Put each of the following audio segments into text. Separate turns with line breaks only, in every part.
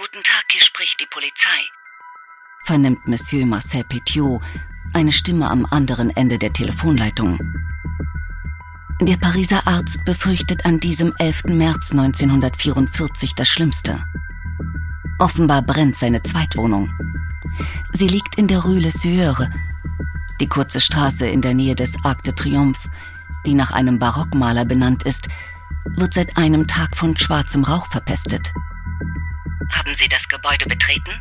Guten Tag, hier spricht die Polizei. Vernimmt Monsieur Marcel Petiot eine Stimme am anderen Ende der Telefonleitung. Der Pariser Arzt befürchtet an diesem 11. März 1944 das Schlimmste. Offenbar brennt seine Zweitwohnung. Sie liegt in der Rue Le Sueur, die kurze Straße in der Nähe des Arc de Triomphe, die nach einem Barockmaler benannt ist, wird seit einem Tag von schwarzem Rauch verpestet. Haben Sie das Gebäude betreten?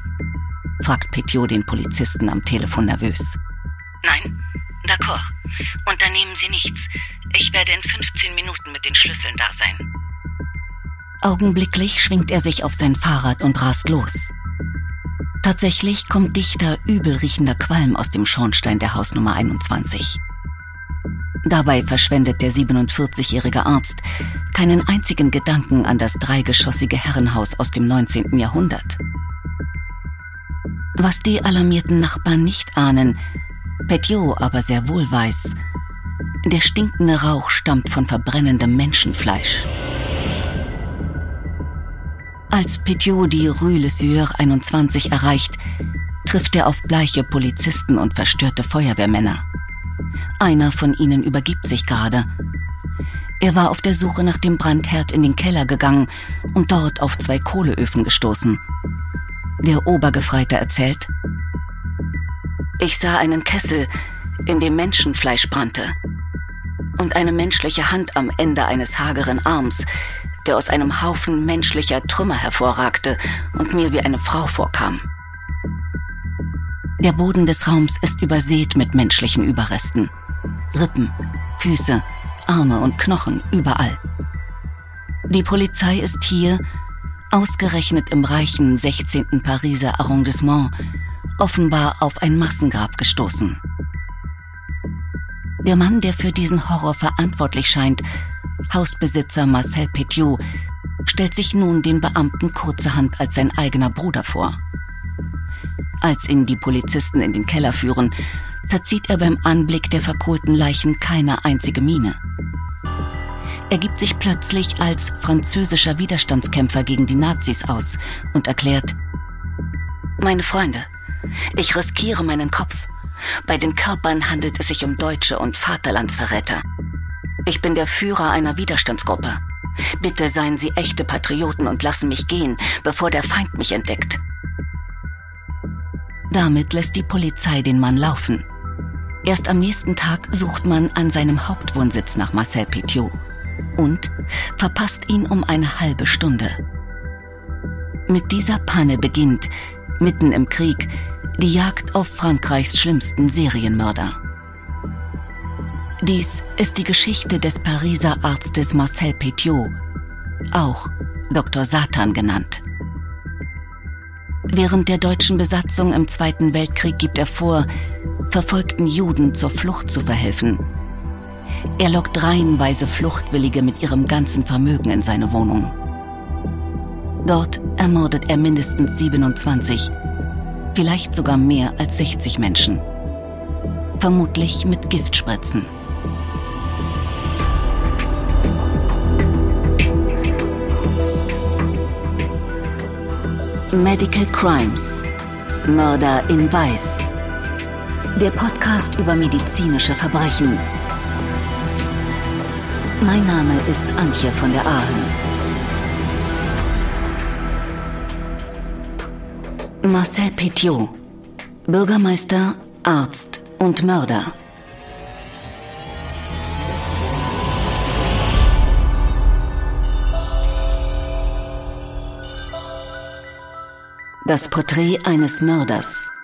fragt Petiot den Polizisten am Telefon nervös. Nein, d'accord. Unternehmen Sie nichts. Ich werde in 15 Minuten mit den Schlüsseln da sein. Augenblicklich schwingt er sich auf sein Fahrrad und rast los. Tatsächlich kommt dichter, übelriechender Qualm aus dem Schornstein der Hausnummer 21. Dabei verschwendet der 47-jährige Arzt keinen einzigen Gedanken an das dreigeschossige Herrenhaus aus dem 19. Jahrhundert. Was die alarmierten Nachbarn nicht ahnen, Petiot aber sehr wohl weiß, der stinkende Rauch stammt von verbrennendem Menschenfleisch. Als Petiot die Rue Le Sueur 21 erreicht, trifft er auf bleiche Polizisten und verstörte Feuerwehrmänner. Einer von ihnen übergibt sich gerade. Er war auf der Suche nach dem Brandherd in den Keller gegangen und dort auf zwei Kohleöfen gestoßen. Der Obergefreite erzählt, ich sah einen Kessel, in dem Menschenfleisch brannte und eine menschliche Hand am Ende eines hageren Arms, der aus einem Haufen menschlicher Trümmer hervorragte und mir wie eine Frau vorkam. Der Boden des Raums ist übersät mit menschlichen Überresten. Rippen, Füße, Arme und Knochen überall. Die Polizei ist hier, ausgerechnet im reichen 16. Pariser Arrondissement, offenbar auf ein Massengrab gestoßen. Der Mann, der für diesen Horror verantwortlich scheint, Hausbesitzer Marcel Petiot, stellt sich nun den Beamten kurzerhand als sein eigener Bruder vor. Als ihn die Polizisten in den Keller führen, verzieht er beim Anblick der verkohlten Leichen keine einzige Miene. Er gibt sich plötzlich als französischer Widerstandskämpfer gegen die Nazis aus und erklärt, Meine Freunde, ich riskiere meinen Kopf. Bei den Körpern handelt es sich um Deutsche und Vaterlandsverräter. Ich bin der Führer einer Widerstandsgruppe. Bitte seien Sie echte Patrioten und lassen mich gehen, bevor der Feind mich entdeckt. Damit lässt die Polizei den Mann laufen. Erst am nächsten Tag sucht man an seinem Hauptwohnsitz nach Marcel Petiot und verpasst ihn um eine halbe Stunde. Mit dieser Panne beginnt, mitten im Krieg, die Jagd auf Frankreichs schlimmsten Serienmörder. Dies ist die Geschichte des Pariser Arztes Marcel Petiot, auch Dr. Satan genannt. Während der deutschen Besatzung im Zweiten Weltkrieg gibt er vor, verfolgten Juden zur Flucht zu verhelfen. Er lockt reihenweise Fluchtwillige mit ihrem ganzen Vermögen in seine Wohnung. Dort ermordet er mindestens 27, vielleicht sogar mehr als 60 Menschen. Vermutlich mit Giftspritzen. Medical Crimes. Mörder in Weiß. Der Podcast über medizinische Verbrechen. Mein Name ist Antje von der Aalen. Marcel Petiot. Bürgermeister, Arzt und Mörder. Das Porträt eines Mörders.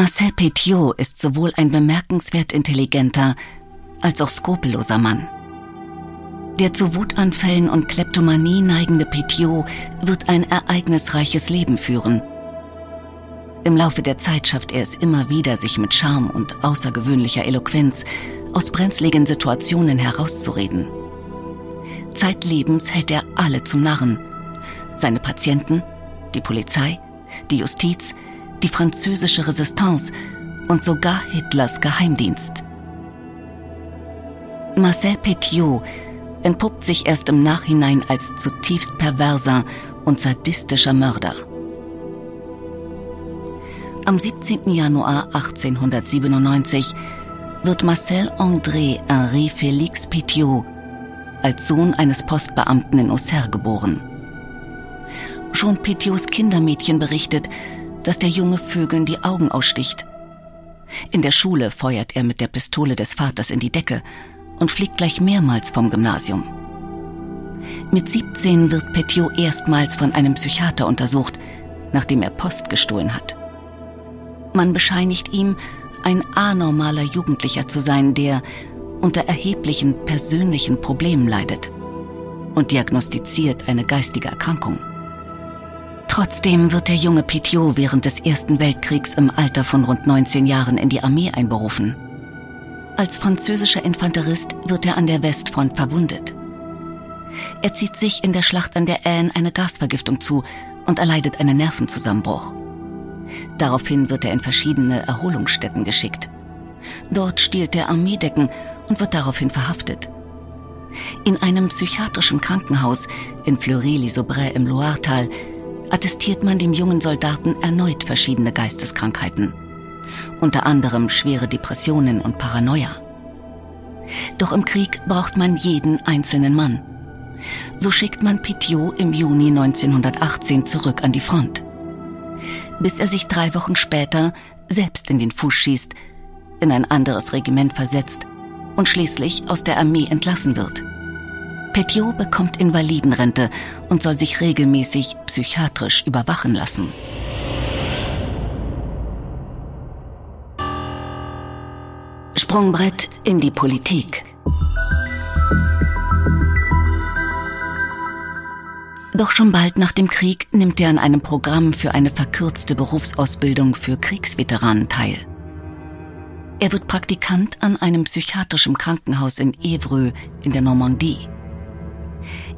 Marcel Petiot ist sowohl ein bemerkenswert intelligenter als auch skrupelloser Mann. Der zu Wutanfällen und Kleptomanie neigende Petiot wird ein ereignisreiches Leben führen. Im Laufe der Zeit schafft er es immer wieder, sich mit Charme und außergewöhnlicher Eloquenz aus brenzligen Situationen herauszureden. Zeitlebens hält er alle zum Narren. Seine Patienten, die Polizei, die Justiz, die französische Resistance und sogar Hitlers Geheimdienst. Marcel Petiot entpuppt sich erst im Nachhinein als zutiefst perverser und sadistischer Mörder. Am 17. Januar 1897 wird Marcel André Henri Félix Petiot als Sohn eines Postbeamten in Auxerre geboren. Schon Petiots Kindermädchen berichtet, dass der junge Vögeln die Augen aussticht. In der Schule feuert er mit der Pistole des Vaters in die Decke und fliegt gleich mehrmals vom Gymnasium. Mit 17 wird Petiot erstmals von einem Psychiater untersucht, nachdem er Post gestohlen hat. Man bescheinigt ihm, ein anormaler Jugendlicher zu sein, der unter erheblichen persönlichen Problemen leidet und diagnostiziert eine geistige Erkrankung. Trotzdem wird der junge Petiot während des Ersten Weltkriegs im Alter von rund 19 Jahren in die Armee einberufen. Als französischer Infanterist wird er an der Westfront verwundet. Er zieht sich in der Schlacht an der Aisne eine Gasvergiftung zu und erleidet einen Nervenzusammenbruch. Daraufhin wird er in verschiedene Erholungsstätten geschickt. Dort stiehlt er Armeedecken und wird daraufhin verhaftet. In einem psychiatrischen Krankenhaus in Fleury-les-Aubrais im Loiretal attestiert man dem jungen Soldaten erneut verschiedene Geisteskrankheiten, unter anderem schwere Depressionen und Paranoia. Doch im Krieg braucht man jeden einzelnen Mann. So schickt man Petiot im Juni 1918 zurück an die Front, bis er sich drei Wochen später selbst in den Fuß schießt, in ein anderes Regiment versetzt und schließlich aus der Armee entlassen wird. Petiot bekommt Invalidenrente und soll sich regelmäßig psychiatrisch überwachen lassen. Sprungbrett in die Politik. Doch schon bald nach dem Krieg nimmt er an einem Programm für eine verkürzte Berufsausbildung für Kriegsveteranen teil. Er wird Praktikant an einem psychiatrischen Krankenhaus in Evreux in der Normandie.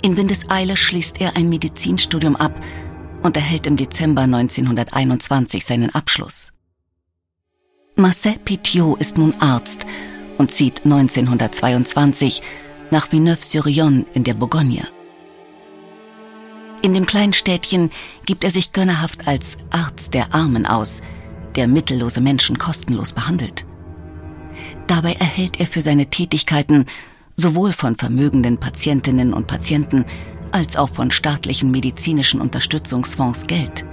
In Windeseile schließt er ein Medizinstudium ab und erhält im Dezember 1921 seinen Abschluss. Marcel Petiot ist nun Arzt und zieht 1922 nach Villeneuve-sur-Yonne in der Bourgogne. In dem kleinen Städtchen gibt er sich gönnerhaft als Arzt der Armen aus, der mittellose Menschen kostenlos behandelt. Dabei erhält er für seine Tätigkeiten sowohl von vermögenden Patientinnen und Patienten als auch von staatlichen medizinischen Unterstützungsfonds Geld.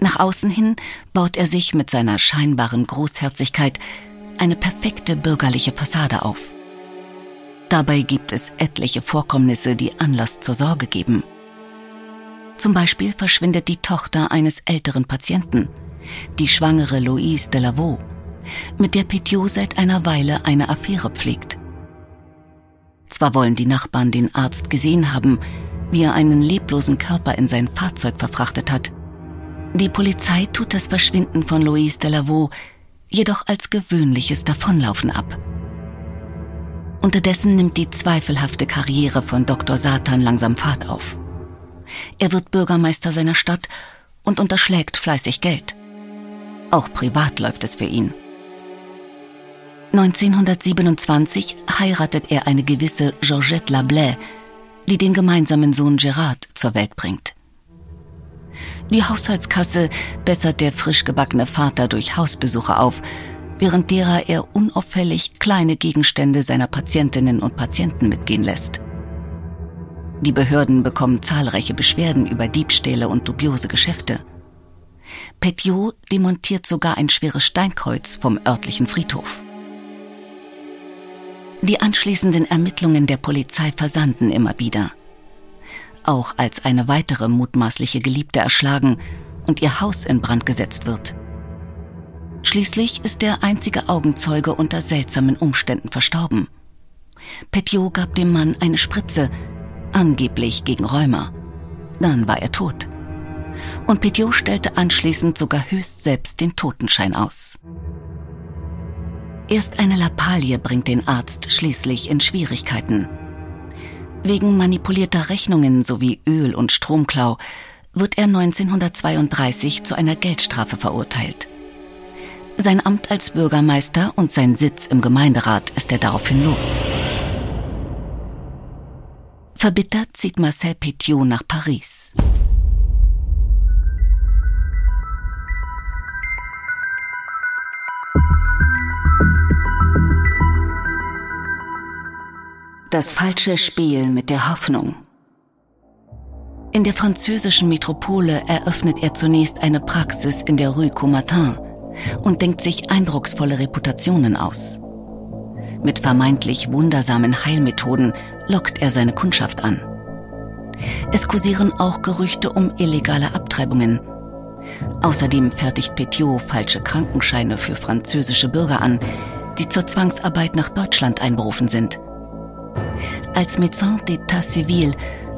Nach außen hin baut er sich mit seiner scheinbaren Großherzigkeit eine perfekte bürgerliche Fassade auf. Dabei gibt es etliche Vorkommnisse, die Anlass zur Sorge geben. Zum Beispiel verschwindet die Tochter eines älteren Patienten, die schwangere Louise Delavaux, mit der Petiot seit einer Weile eine Affäre pflegt. Zwar wollen die Nachbarn den Arzt gesehen haben, wie er einen leblosen Körper in sein Fahrzeug verfrachtet hat. Die Polizei tut das Verschwinden von Louise Delavaux jedoch als gewöhnliches Davonlaufen ab. Unterdessen nimmt die zweifelhafte Karriere von Dr. Satan langsam Fahrt auf. Er wird Bürgermeister seiner Stadt und unterschlägt fleißig Geld. Auch privat läuft es für ihn. 1927 heiratet er eine gewisse Georgette Lablais, die den gemeinsamen Sohn Gerard zur Welt bringt. Die Haushaltskasse bessert der frisch gebackene Vater durch Hausbesuche auf, während derer er unauffällig kleine Gegenstände seiner Patientinnen und Patienten mitgehen lässt. Die Behörden bekommen zahlreiche Beschwerden über Diebstähle und dubiose Geschäfte. Petiot demontiert sogar ein schweres Steinkreuz vom örtlichen Friedhof. Die anschließenden Ermittlungen der Polizei versanden immer wieder. Auch als eine weitere mutmaßliche Geliebte erschlagen und ihr Haus in Brand gesetzt wird. Schließlich ist der einzige Augenzeuge unter seltsamen Umständen verstorben. Petiot gab dem Mann eine Spritze, angeblich gegen Rheuma. Dann war er tot. Und Petiot stellte anschließend sogar höchst selbst den Totenschein aus. Erst eine Lappalie bringt den Arzt schließlich in Schwierigkeiten. Wegen manipulierter Rechnungen sowie Öl- und Stromklau wird er 1932 zu einer Geldstrafe verurteilt. Sein Amt als Bürgermeister und sein Sitz im Gemeinderat ist er daraufhin los. Verbittert zieht Marcel Petiot nach Paris. Das falsche Spiel mit der Hoffnung. In der französischen Metropole eröffnet er zunächst eine Praxis in der Rue Coumatin und denkt sich eindrucksvolle Reputationen aus. Mit vermeintlich wundersamen Heilmethoden lockt er seine Kundschaft an. Es kursieren auch Gerüchte um illegale Abtreibungen. Außerdem fertigt Petiot falsche Krankenscheine für französische Bürger an, die zur Zwangsarbeit nach Deutschland einberufen sind. Als Médecin d'État Civil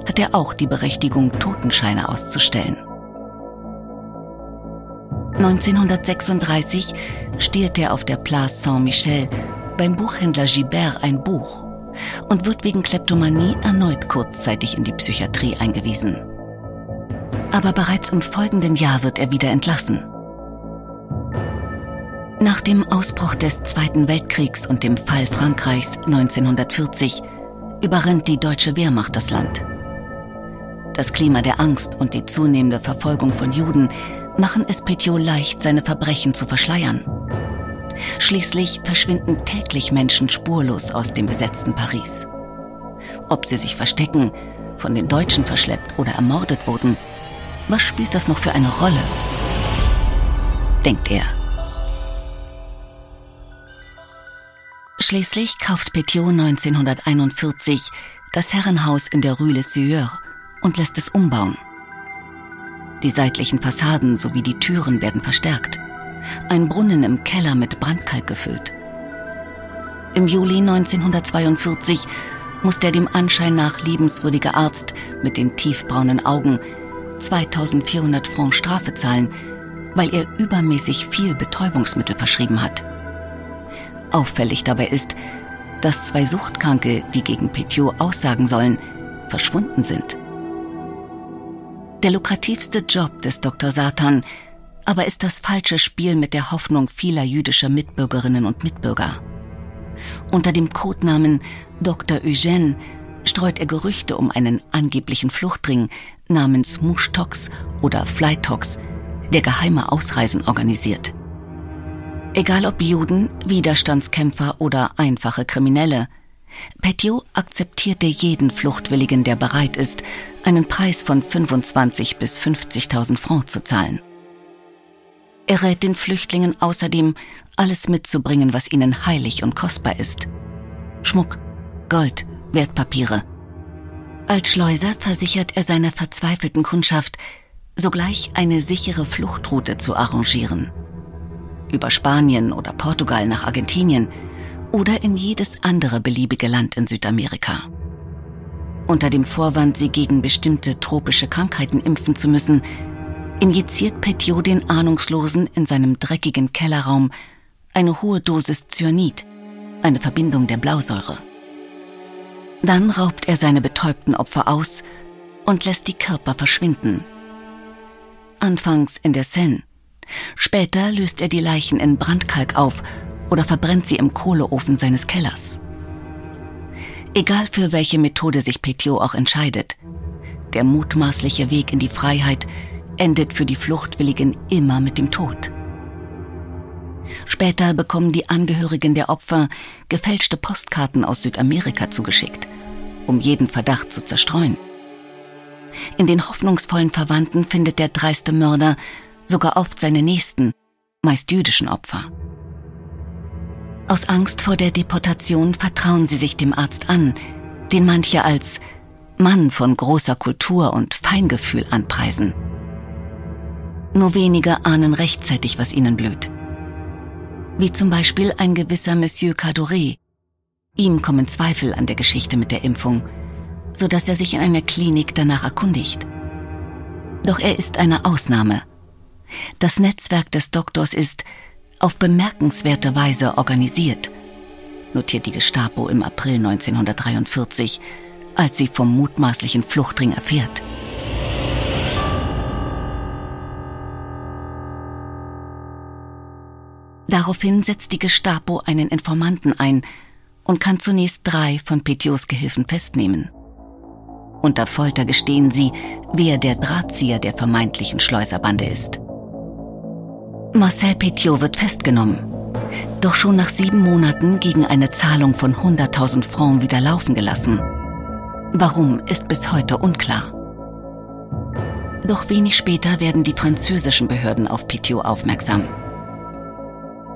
hat er auch die Berechtigung, Totenscheine auszustellen. 1936 stiehlt er auf der Place Saint-Michel beim Buchhändler Gibert ein Buch und wird wegen Kleptomanie erneut kurzzeitig in die Psychiatrie eingewiesen. Aber bereits im folgenden Jahr wird er wieder entlassen. Nach dem Ausbruch des Zweiten Weltkriegs und dem Fall Frankreichs 1940 überrennt die deutsche Wehrmacht das Land. Das Klima der Angst und die zunehmende Verfolgung von Juden machen es Petiot leicht, seine Verbrechen zu verschleiern. Schließlich verschwinden täglich Menschen spurlos aus dem besetzten Paris. Ob sie sich verstecken, von den Deutschen verschleppt oder ermordet wurden, was spielt das noch für eine Rolle? Denkt er. Schließlich kauft Petiot 1941 das Herrenhaus in der Rue Le Sueur und lässt es umbauen. Die seitlichen Fassaden sowie die Türen werden verstärkt. Ein Brunnen im Keller mit Brandkalk gefüllt. Im Juli 1942 muss der dem Anschein nach liebenswürdige Arzt mit den tiefbraunen Augen 2400 Francs Strafe zahlen, weil er übermäßig viel Betäubungsmittel verschrieben hat. Auffällig dabei ist, dass zwei Suchtkranke, die gegen Petiot aussagen sollen, verschwunden sind. Der lukrativste Job des Dr. Satan aber ist das falsche Spiel mit der Hoffnung vieler jüdischer Mitbürgerinnen und Mitbürger. Unter dem Codenamen Dr. Eugène streut er Gerüchte um einen angeblichen Fluchtring namens Mushtox oder Flytox, der geheime Ausreisen organisiert. Egal ob Juden, Widerstandskämpfer oder einfache Kriminelle. Petiot akzeptierte jeden Fluchtwilligen, der bereit ist, einen Preis von 25 bis 50.000 Francs zu zahlen. Er rät den Flüchtlingen außerdem, alles mitzubringen, was ihnen heilig und kostbar ist. Schmuck, Gold, Wertpapiere. Als Schleuser versichert er seiner verzweifelten Kundschaft, sogleich eine sichere Fluchtroute zu arrangieren über Spanien oder Portugal nach Argentinien oder in jedes andere beliebige Land in Südamerika. Unter dem Vorwand, sie gegen bestimmte tropische Krankheiten impfen zu müssen, injiziert Petiot den Ahnungslosen in seinem dreckigen Kellerraum eine hohe Dosis Cyanid, eine Verbindung der Blausäure. Dann raubt er seine betäubten Opfer aus und lässt die Körper verschwinden. Anfangs in der Seine, Später löst er die Leichen in Brandkalk auf oder verbrennt sie im Kohleofen seines Kellers. Egal für welche Methode sich Petiot auch entscheidet, der mutmaßliche Weg in die Freiheit endet für die Fluchtwilligen immer mit dem Tod. Später bekommen die Angehörigen der Opfer gefälschte Postkarten aus Südamerika zugeschickt, um jeden Verdacht zu zerstreuen. In den hoffnungsvollen Verwandten findet der dreiste Mörder sogar oft seine nächsten, meist jüdischen Opfer. Aus Angst vor der Deportation vertrauen sie sich dem Arzt an, den manche als Mann von großer Kultur und Feingefühl anpreisen. Nur wenige ahnen rechtzeitig, was ihnen blüht. Wie zum Beispiel ein gewisser Monsieur Cadoret. Ihm kommen Zweifel an der Geschichte mit der Impfung, so dass er sich in einer Klinik danach erkundigt. Doch er ist eine Ausnahme – das Netzwerk des Doktors ist auf bemerkenswerte Weise organisiert, notiert die Gestapo im April 1943, als sie vom mutmaßlichen Fluchtring erfährt. Daraufhin setzt die Gestapo einen Informanten ein und kann zunächst drei von Petiots Gehilfen festnehmen. Unter Folter gestehen sie, wer der Drahtzieher der vermeintlichen Schleuserbande ist. Marcel Petiot wird festgenommen. Doch schon nach sieben Monaten gegen eine Zahlung von 100.000 Francs wieder laufen gelassen. Warum ist bis heute unklar. Doch wenig später werden die französischen Behörden auf Petiot aufmerksam.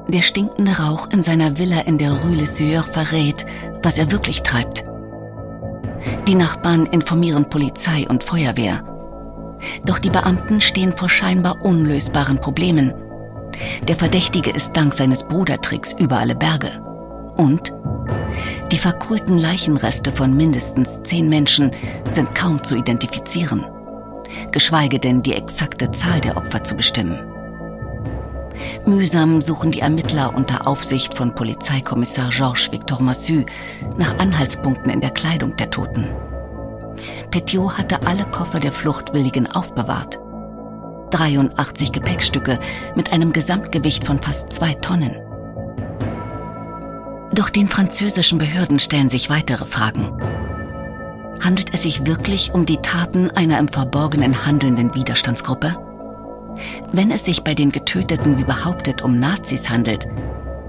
Der stinkende Rauch in seiner Villa in der Rue Le Sueur verrät, was er wirklich treibt. Die Nachbarn informieren Polizei und Feuerwehr. Doch die Beamten stehen vor scheinbar unlösbaren Problemen. Der Verdächtige ist dank seines Brudertricks über alle Berge. Und die verkohlten Leichenreste von mindestens zehn Menschen sind kaum zu identifizieren, geschweige denn die exakte Zahl der Opfer zu bestimmen. Mühsam suchen die Ermittler unter Aufsicht von Polizeikommissar Georges Victor Massu nach Anhaltspunkten in der Kleidung der Toten. Petiot hatte alle Koffer der Fluchtwilligen aufbewahrt. 83 Gepäckstücke mit einem Gesamtgewicht von fast zwei Tonnen. Doch den französischen Behörden stellen sich weitere Fragen. Handelt es sich wirklich um die Taten einer im Verborgenen handelnden Widerstandsgruppe? Wenn es sich bei den Getöteten wie behauptet um Nazis handelt,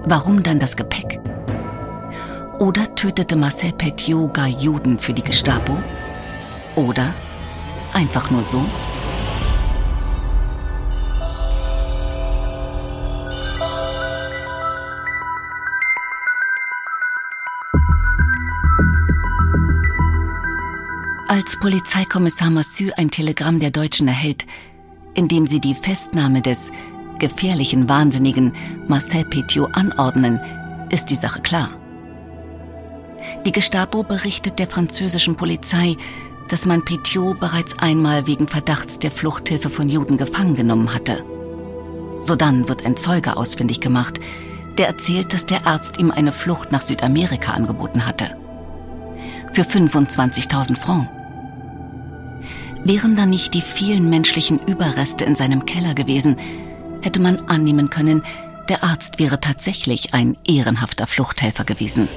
warum dann das Gepäck? Oder tötete Marcel Petiot gar Juden für die Gestapo? Oder einfach nur so? Als Polizeikommissar Massu ein Telegramm der Deutschen erhält, in dem sie die Festnahme des gefährlichen Wahnsinnigen Marcel Petiot anordnen, ist die Sache klar. Die Gestapo berichtet der französischen Polizei, dass man Petiot bereits einmal wegen Verdachts der Fluchthilfe von Juden gefangen genommen hatte. Sodann wird ein Zeuge ausfindig gemacht, der erzählt, dass der Arzt ihm eine Flucht nach Südamerika angeboten hatte. Für 25.000 Francs. Wären da nicht die vielen menschlichen Überreste in seinem Keller gewesen, hätte man annehmen können, der Arzt wäre tatsächlich ein ehrenhafter Fluchthelfer gewesen.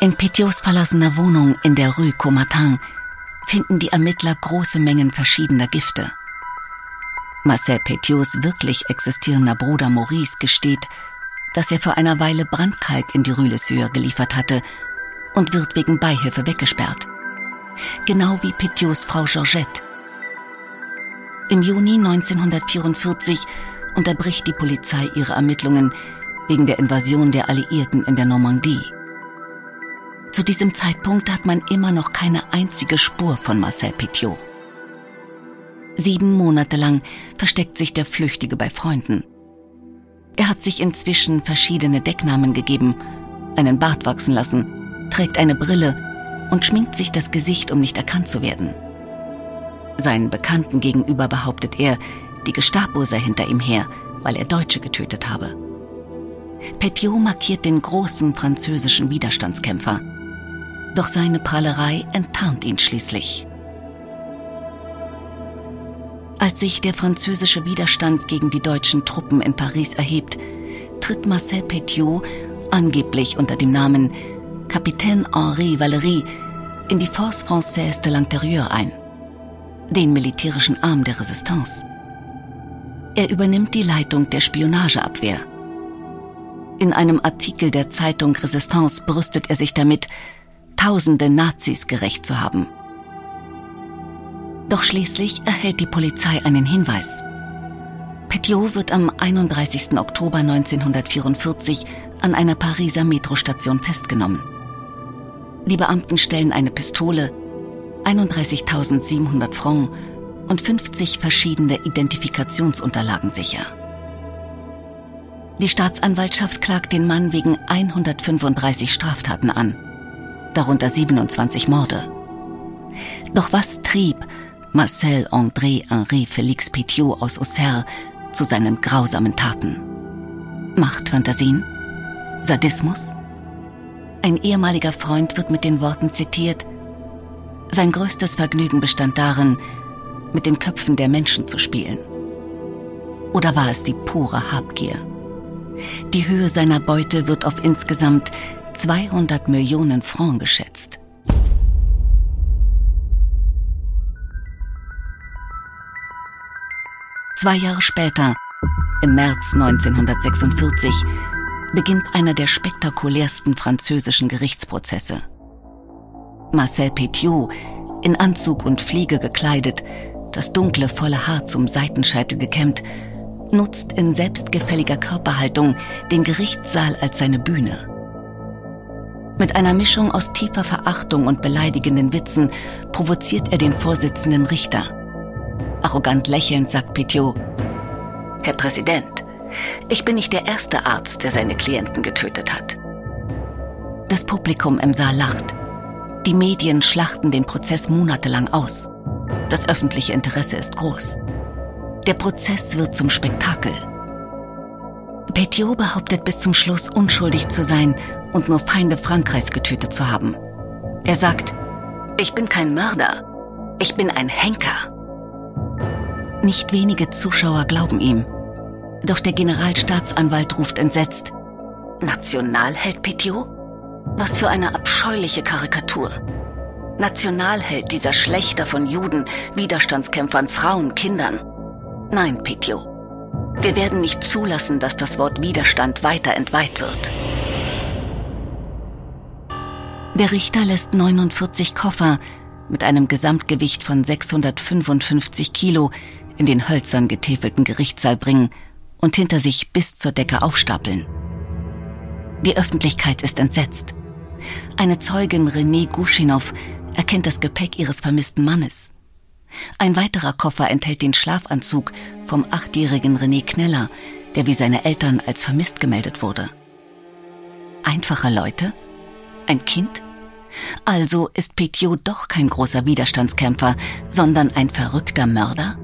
In Petiots verlassener Wohnung in der Rue Comatin finden die Ermittler große Mengen verschiedener Gifte. Marcel Petiots wirklich existierender Bruder Maurice gesteht, dass er vor einer Weile Brandkalk in die Sueur geliefert hatte und wird wegen Beihilfe weggesperrt. Genau wie Petiots Frau Georgette. Im Juni 1944 unterbricht die Polizei ihre Ermittlungen wegen der Invasion der Alliierten in der Normandie. Zu diesem Zeitpunkt hat man immer noch keine einzige Spur von Marcel Petiot. Sieben Monate lang versteckt sich der Flüchtige bei Freunden. Er hat sich inzwischen verschiedene Decknamen gegeben, einen Bart wachsen lassen, trägt eine Brille und schminkt sich das Gesicht, um nicht erkannt zu werden. Seinen Bekannten gegenüber behauptet er, die Gestapo sei hinter ihm her, weil er Deutsche getötet habe. Petiot markiert den großen französischen Widerstandskämpfer. Doch seine Prahlerei enttarnt ihn schließlich. Als sich der französische Widerstand gegen die deutschen Truppen in Paris erhebt, tritt Marcel Petiot, angeblich unter dem Namen Capitaine Henri Valéry, in die Force Française de l'Intérieur ein, den militärischen Arm der Resistance. Er übernimmt die Leitung der Spionageabwehr. In einem Artikel der Zeitung Resistance brüstet er sich damit, tausende Nazis gerecht zu haben. Doch schließlich erhält die Polizei einen Hinweis. Petiot wird am 31. Oktober 1944 an einer Pariser Metrostation festgenommen. Die Beamten stellen eine Pistole, 31.700 Francs und 50 verschiedene Identifikationsunterlagen sicher. Die Staatsanwaltschaft klagt den Mann wegen 135 Straftaten an, darunter 27 Morde. Doch was trieb Marcel André Henri Félix Petiot aus Auxerre zu seinen grausamen Taten. Machtfantasien? Sadismus? Ein ehemaliger Freund wird mit den Worten zitiert, sein größtes Vergnügen bestand darin, mit den Köpfen der Menschen zu spielen. Oder war es die pure Habgier? Die Höhe seiner Beute wird auf insgesamt 200 Millionen Francs geschätzt. Zwei Jahre später, im März 1946, beginnt einer der spektakulärsten französischen Gerichtsprozesse. Marcel Petiot, in Anzug und Fliege gekleidet, das dunkle, volle Haar zum Seitenscheitel gekämmt, nutzt in selbstgefälliger Körperhaltung den Gerichtssaal als seine Bühne. Mit einer Mischung aus tiefer Verachtung und beleidigenden Witzen provoziert er den Vorsitzenden Richter. Arrogant lächelnd sagt Petiot, Herr Präsident, ich bin nicht der erste Arzt, der seine Klienten getötet hat. Das Publikum im Saal lacht. Die Medien schlachten den Prozess monatelang aus. Das öffentliche Interesse ist groß. Der Prozess wird zum Spektakel. Petiot behauptet bis zum Schluss unschuldig zu sein und nur Feinde Frankreichs getötet zu haben. Er sagt, ich bin kein Mörder, ich bin ein Henker. Nicht wenige Zuschauer glauben ihm. Doch der Generalstaatsanwalt ruft entsetzt. Nationalheld Petiot? Was für eine abscheuliche Karikatur. Nationalheld dieser Schlechter von Juden, Widerstandskämpfern, Frauen, Kindern. Nein, Petiot. Wir werden nicht zulassen, dass das Wort Widerstand weiter entweiht wird. Der Richter lässt 49 Koffer mit einem Gesamtgewicht von 655 Kilo in den hölzern getäfelten Gerichtssaal bringen und hinter sich bis zur Decke aufstapeln. Die Öffentlichkeit ist entsetzt. Eine Zeugin René Guschinow erkennt das Gepäck ihres vermissten Mannes. Ein weiterer Koffer enthält den Schlafanzug vom achtjährigen René Kneller, der wie seine Eltern als vermisst gemeldet wurde. Einfache Leute? Ein Kind? Also ist Petiot doch kein großer Widerstandskämpfer, sondern ein verrückter Mörder?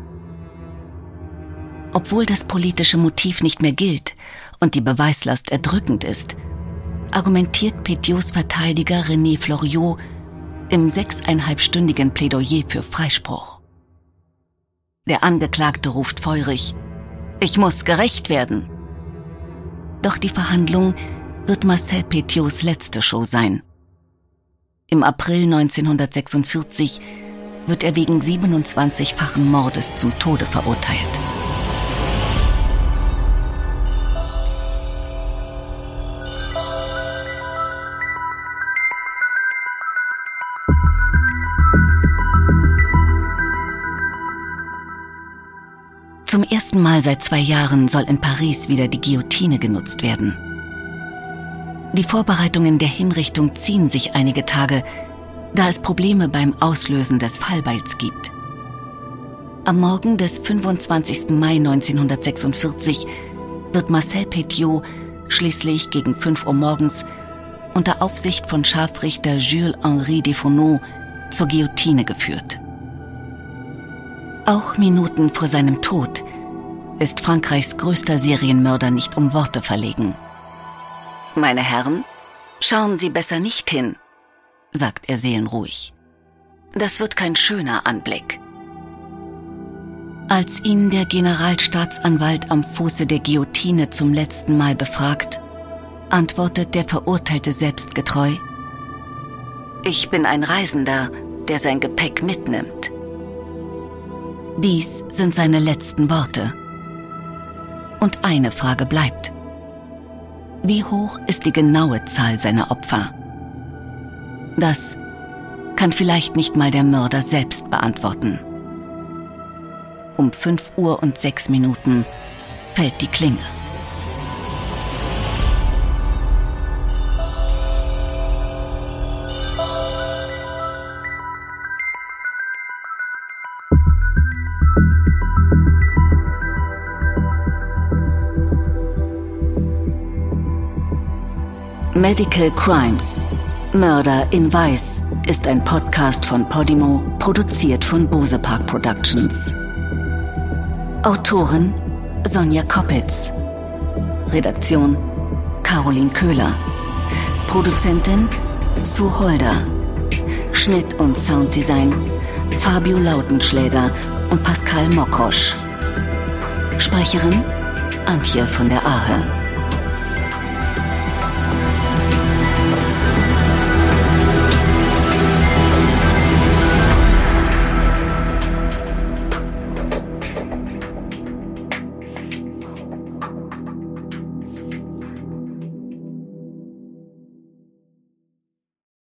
Obwohl das politische Motiv nicht mehr gilt und die Beweislast erdrückend ist, argumentiert Petiots Verteidiger René Floriot im sechseinhalbstündigen Plädoyer für Freispruch. Der Angeklagte ruft feurig, ich muss gerecht werden. Doch die Verhandlung wird Marcel Petiots letzte Show sein. Im April 1946 wird er wegen 27-fachen Mordes zum Tode verurteilt. Zum ersten Mal seit zwei Jahren soll in Paris wieder die Guillotine genutzt werden. Die Vorbereitungen der Hinrichtung ziehen sich einige Tage, da es Probleme beim Auslösen des Fallbeils gibt. Am Morgen des 25. Mai 1946 wird Marcel Petiot schließlich gegen 5 Uhr morgens unter Aufsicht von Scharfrichter Jules-Henri Defourneau zur Guillotine geführt. Auch Minuten vor seinem Tod ist Frankreichs größter Serienmörder nicht um Worte verlegen. Meine Herren, schauen Sie besser nicht hin, sagt er seelenruhig. Das wird kein schöner Anblick. Als ihn der Generalstaatsanwalt am Fuße der Guillotine zum letzten Mal befragt, antwortet der Verurteilte selbstgetreu, Ich bin ein Reisender, der sein Gepäck mitnimmt. Dies sind seine letzten Worte. Und eine Frage bleibt. Wie hoch ist die genaue Zahl seiner Opfer? Das kann vielleicht nicht mal der Mörder selbst beantworten. Um 5 Uhr und 6 Minuten fällt die Klinge. Medical Crimes Mörder in Weiß ist ein Podcast von Podimo, produziert von Bose Park Productions. Autorin Sonja Koppitz. Redaktion Caroline Köhler. Produzentin Sue Holder. Schnitt und Sounddesign Fabio Lautenschläger und Pascal Mokrosch. Sprecherin Antje von der Ahe.